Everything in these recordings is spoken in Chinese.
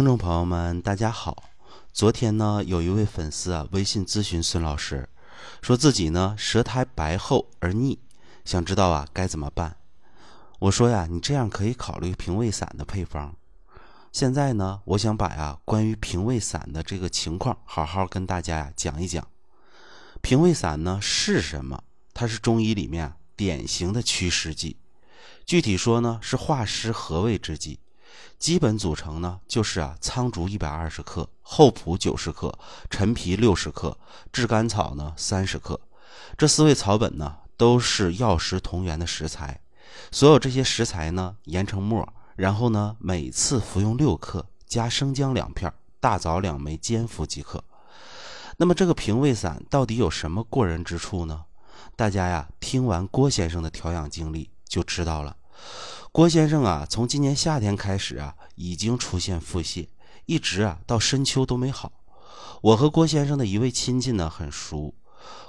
听众朋友们，大家好。昨天呢，有一位粉丝啊，微信咨询孙老师，说自己呢舌苔白厚而腻，想知道啊该怎么办。我说呀，你这样可以考虑平胃散的配方。现在呢，我想把呀关于平胃散的这个情况好好跟大家呀讲一讲。平胃散呢是什么？它是中医里面典型的祛湿剂，具体说呢是化湿和胃之剂。基本组成呢，就是啊，苍术一百二十克，厚朴九十克，陈皮六十克，炙甘草呢三十克。这四味草本呢，都是药食同源的食材。所有这些食材呢，研成末，然后呢，每次服用六克，加生姜两片，大枣两枚，煎服即可。那么这个平胃散到底有什么过人之处呢？大家呀，听完郭先生的调养经历就知道了。郭先生啊，从今年夏天开始啊，已经出现腹泻，一直啊到深秋都没好。我和郭先生的一位亲戚呢很熟，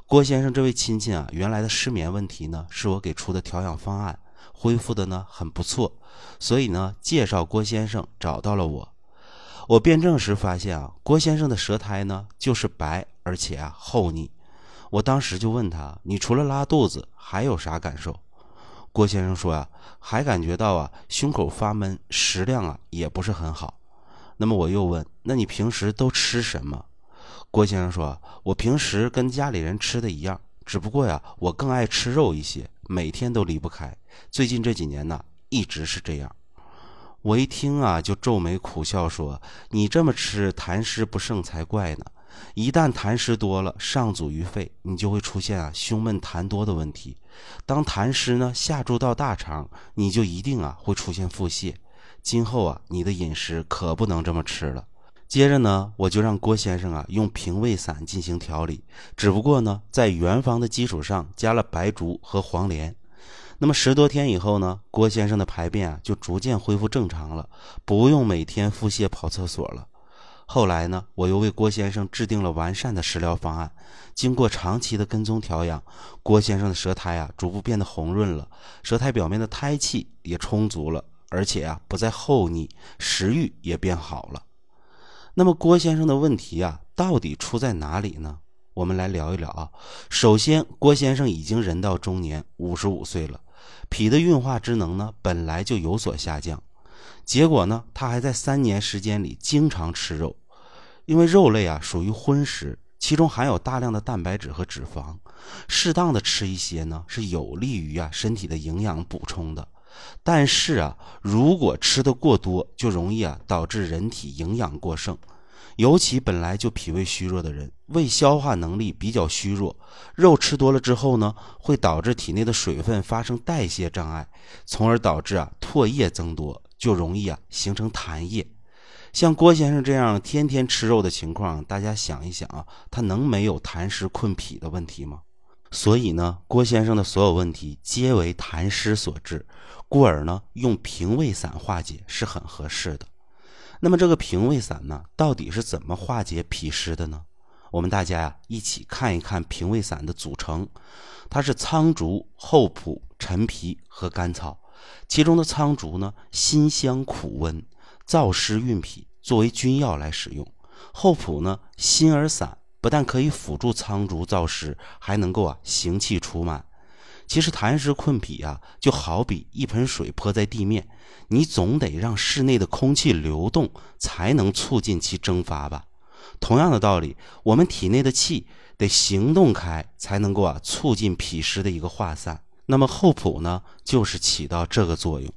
郭先生这位亲戚啊，原来的失眠问题呢，是我给出的调养方案，恢复的呢很不错，所以呢介绍郭先生找到了我。我辩证时发现啊，郭先生的舌苔呢就是白，而且啊厚腻。我当时就问他，你除了拉肚子还有啥感受？郭先生说啊，还感觉到啊胸口发闷，食量啊也不是很好。那么我又问，那你平时都吃什么？郭先生说，我平时跟家里人吃的一样，只不过呀，我更爱吃肉一些，每天都离不开。最近这几年呢，一直是这样。我一听啊，就皱眉苦笑说，你这么吃，痰湿不盛才怪呢。一旦痰湿多了，上阻于肺，你就会出现啊胸闷痰多的问题。当痰湿呢下注到大肠，你就一定啊会出现腹泻。今后啊你的饮食可不能这么吃了。接着呢，我就让郭先生啊用平胃散进行调理，只不过呢在原方的基础上加了白术和黄连。那么十多天以后呢，郭先生的排便啊就逐渐恢复正常了，不用每天腹泻跑厕所了。后来呢，我又为郭先生制定了完善的食疗方案。经过长期的跟踪调养，郭先生的舌苔啊逐步变得红润了，舌苔表面的胎气也充足了，而且啊不再厚腻，食欲也变好了。那么郭先生的问题啊到底出在哪里呢？我们来聊一聊啊。首先，郭先生已经人到中年，五十五岁了，脾的运化之能呢本来就有所下降，结果呢他还在三年时间里经常吃肉。因为肉类啊属于荤食，其中含有大量的蛋白质和脂肪，适当的吃一些呢是有利于啊身体的营养补充的。但是啊，如果吃的过多，就容易啊导致人体营养过剩，尤其本来就脾胃虚弱的人，胃消化能力比较虚弱，肉吃多了之后呢，会导致体内的水分发生代谢障碍，从而导致啊唾液增多，就容易啊形成痰液。像郭先生这样天天吃肉的情况，大家想一想啊，他能没有痰湿困脾的问题吗？所以呢，郭先生的所有问题皆为痰湿所致，故而呢，用平胃散化解是很合适的。那么这个平胃散呢，到底是怎么化解脾湿的呢？我们大家呀，一起看一看平胃散的组成，它是苍术、厚朴、陈皮和甘草，其中的苍术呢，辛香苦温。燥湿运脾，作为君药来使用。厚朴呢，辛而散，不但可以辅助苍术燥湿，还能够啊行气除满。其实痰湿困脾啊，就好比一盆水泼在地面，你总得让室内的空气流动，才能促进其蒸发吧。同样的道理，我们体内的气得行动开，才能够啊促进脾湿的一个化散。那么厚朴呢，就是起到这个作用。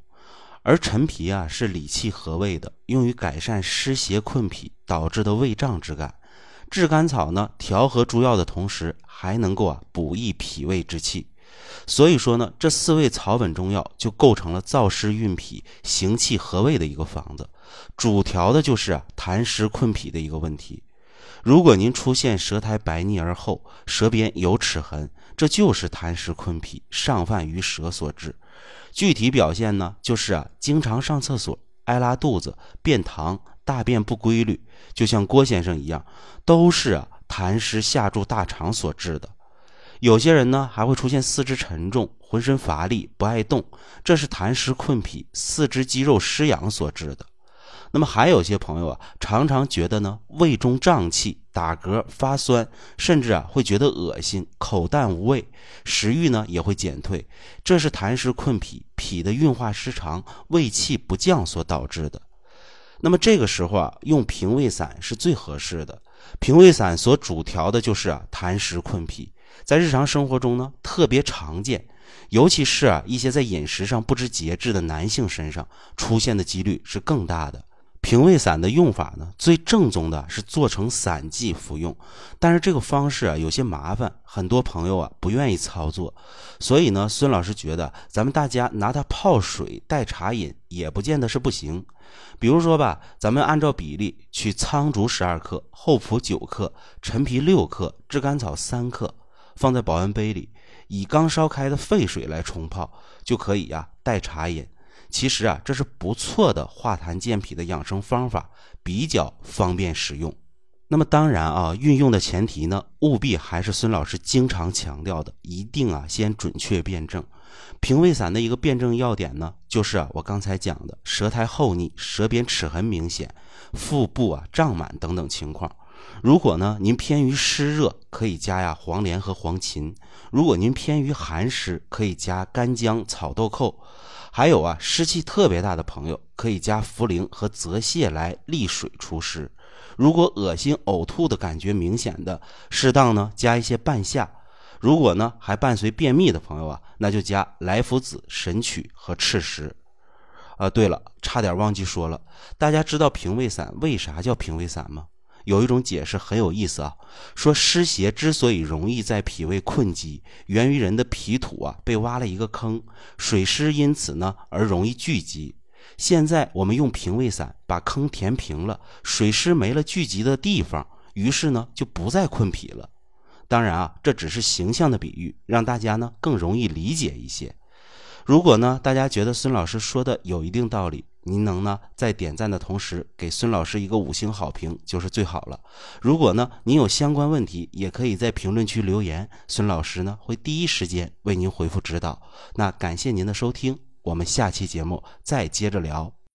而陈皮啊是理气和胃的，用于改善湿邪困脾导致的胃胀之感。炙甘草呢，调和诸药的同时，还能够啊补益脾胃之气。所以说呢，这四味草本中药就构成了燥湿运脾、行气和胃的一个方子，主调的就是啊痰湿困脾的一个问题。如果您出现舌苔白腻而厚，舌边有齿痕，这就是痰湿困脾上犯于舌所致。具体表现呢，就是啊，经常上厕所、爱拉肚子、便溏、大便不规律，就像郭先生一样，都是啊痰湿下注大肠所致的。有些人呢，还会出现四肢沉重、浑身乏力、不爱动，这是痰湿困脾、四肢肌肉失养所致的。那么还有些朋友啊，常常觉得呢胃中胀气、打嗝、发酸，甚至啊会觉得恶心、口淡无味，食欲呢也会减退，这是痰湿困脾、脾的运化失常、胃气不降所导致的。那么这个时候啊，用平胃散是最合适的。平胃散所主调的就是啊痰湿困脾，在日常生活中呢特别常见，尤其是啊一些在饮食上不知节制的男性身上出现的几率是更大的。平胃散的用法呢，最正宗的是做成散剂服用，但是这个方式啊有些麻烦，很多朋友啊不愿意操作，所以呢，孙老师觉得咱们大家拿它泡水代茶饮也不见得是不行。比如说吧，咱们按照比例取苍术十二克、厚朴九克、陈皮六克、炙甘草三克，放在保温杯里，以刚烧开的沸水来冲泡，就可以呀代茶饮。其实啊，这是不错的化痰健脾的养生方法，比较方便使用。那么当然啊，运用的前提呢，务必还是孙老师经常强调的，一定啊先准确辩证。平胃散的一个辩证要点呢，就是啊我刚才讲的舌苔厚腻、舌边齿痕明显、腹部啊胀满等等情况。如果呢您偏于湿热，可以加呀黄连和黄芩；如果您偏于寒湿，可以加干姜、草豆蔻。还有啊，湿气特别大的朋友可以加茯苓和泽泻来利水除湿。如果恶心呕吐的感觉明显的，适当呢加一些半夏。如果呢还伴随便秘的朋友啊，那就加莱菔子、神曲和赤石。啊，对了，差点忘记说了，大家知道平胃散为啥叫平胃散吗？有一种解释很有意思啊，说湿邪之所以容易在脾胃困积，源于人的脾土啊被挖了一个坑，水湿因此呢而容易聚集。现在我们用平胃散把坑填平了，水湿没了聚集的地方，于是呢就不再困脾了。当然啊，这只是形象的比喻，让大家呢更容易理解一些。如果呢大家觉得孙老师说的有一定道理，您能呢在点赞的同时给孙老师一个五星好评，就是最好了。如果呢您有相关问题，也可以在评论区留言，孙老师呢会第一时间为您回复指导。那感谢您的收听，我们下期节目再接着聊。